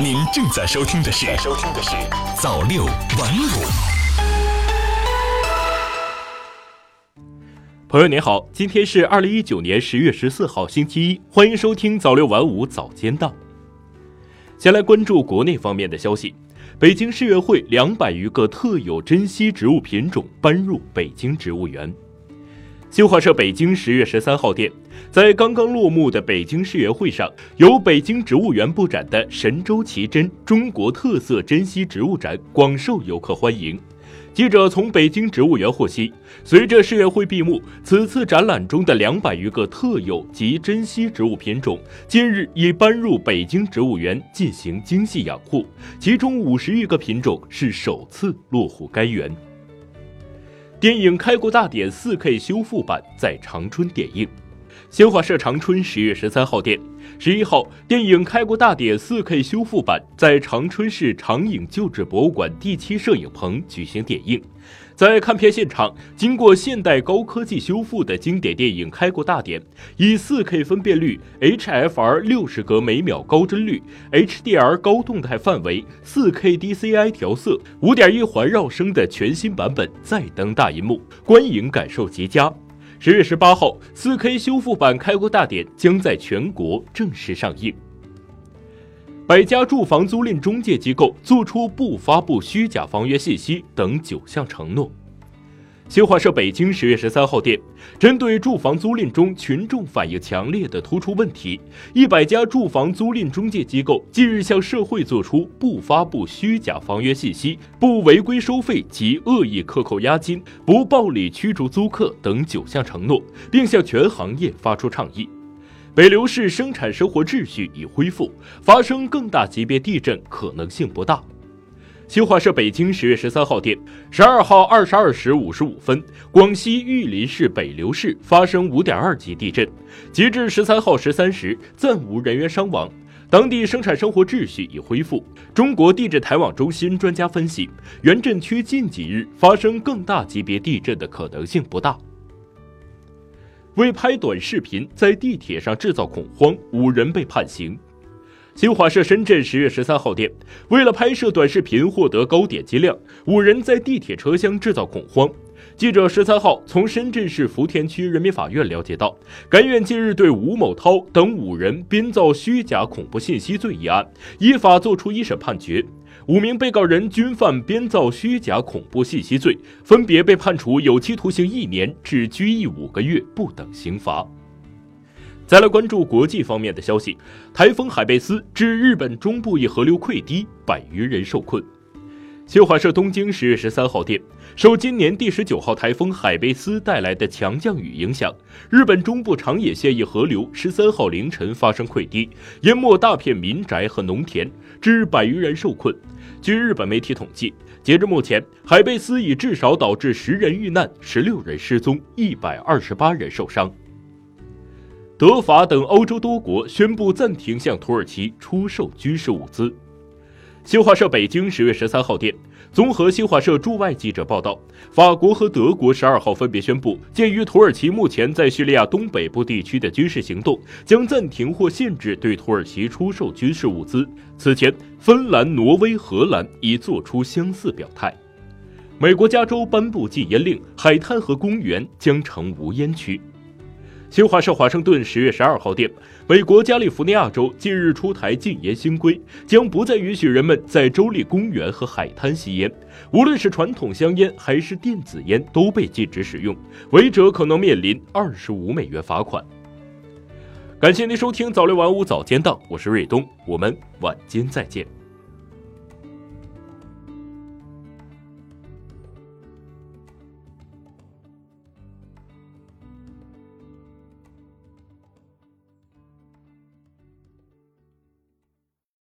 您正在收听的是《收听的是早六晚五》。朋友您好，今天是二零一九年十月十四号，星期一，欢迎收听早六晚五早间档。先来关注国内方面的消息，北京市园会两百余个特有珍稀植物品种搬入北京植物园。新华社北京十月十三号电，在刚刚落幕的北京世园会上，由北京植物园布展的神州奇珍中国特色珍稀植物展广受游客欢迎。记者从北京植物园获悉，随着世园会闭幕，此次展览中的两百余个特有及珍稀植物品种，近日已搬入北京植物园进行精细养护，其中五十余个品种是首次落户该园。电影《开国大典》四 K 修复版在长春点映。新华社长春十月十三号电，十一号，电影《开国大典》四 K 修复版在长春市长影旧址博物馆第七摄影棚举行点映。在看片现场，经过现代高科技修复的经典电影《开国大典》，以 4K 分辨率、HFR 六十格每秒高帧率、HDR 高动态范围、4K DCI 调色、五点一环绕声的全新版本再登大银幕，观影感受极佳。十月十八号，4K 修复版《开国大典》将在全国正式上映。百家住房租赁中介机构作出不发布虚假房源信息等九项承诺。新华社北京十月十三号电，针对住房租赁中群众反映强烈的突出问题，一百家住房租赁中介机构近日向社会作出不发布虚假房源信息、不违规收费及恶意克扣押金、不暴力驱逐租客等九项承诺，并向全行业发出倡议。北流市生产生活秩序已恢复，发生更大级别地震可能性不大。新华社北京十月十三号电，十二号二十二时五十五分，广西玉林市北流市发生五点二级地震，截至十三号十三时，暂无人员伤亡，当地生产生活秩序已恢复。中国地质台网中心专家分析，原震区近几日发生更大级别地震的可能性不大。为拍短视频在地铁上制造恐慌，五人被判刑。新华社深圳十月十三号电，为了拍摄短视频获得高点击量，五人在地铁车厢制造恐慌。记者十三号从深圳市福田区人民法院了解到，该院近日对吴某涛等五人编造虚假恐怖信息罪一案，依法作出一审判决。五名被告人均犯编造虚假恐怖信息罪，分别被判处有期徒刑一年至拘役五个月不等刑罚。再来关注国际方面的消息，台风海贝斯致日本中部一河流溃堤，百余人受困。新华社东京十月十三号电，受今年第十九号台风海贝斯带来的强降雨影响，日本中部长野县一河流十三号凌晨发生溃堤，淹没大片民宅和农田，致百余人受困。据日本媒体统计，截至目前，海贝斯已至少导致十人遇难、十六人失踪、一百二十八人受伤。德法等欧洲多国宣布暂停向土耳其出售军事物资。新华社北京十月十三号电，综合新华社驻外记者报道，法国和德国十二号分别宣布，鉴于土耳其目前在叙利亚东北部地区的军事行动，将暂停或限制对土耳其出售军事物资。此前，芬兰、挪威、荷兰已作出相似表态。美国加州颁布禁烟令，海滩和公园将成无烟区。新华社华盛顿十月十二号电，美国加利福尼亚州近日出台禁烟新规，将不再允许人们在州立公园和海滩吸烟，无论是传统香烟还是电子烟都被禁止使用，违者可能面临二十五美元罚款。感谢您收听早六晚五早间档，我是瑞东，我们晚间再见。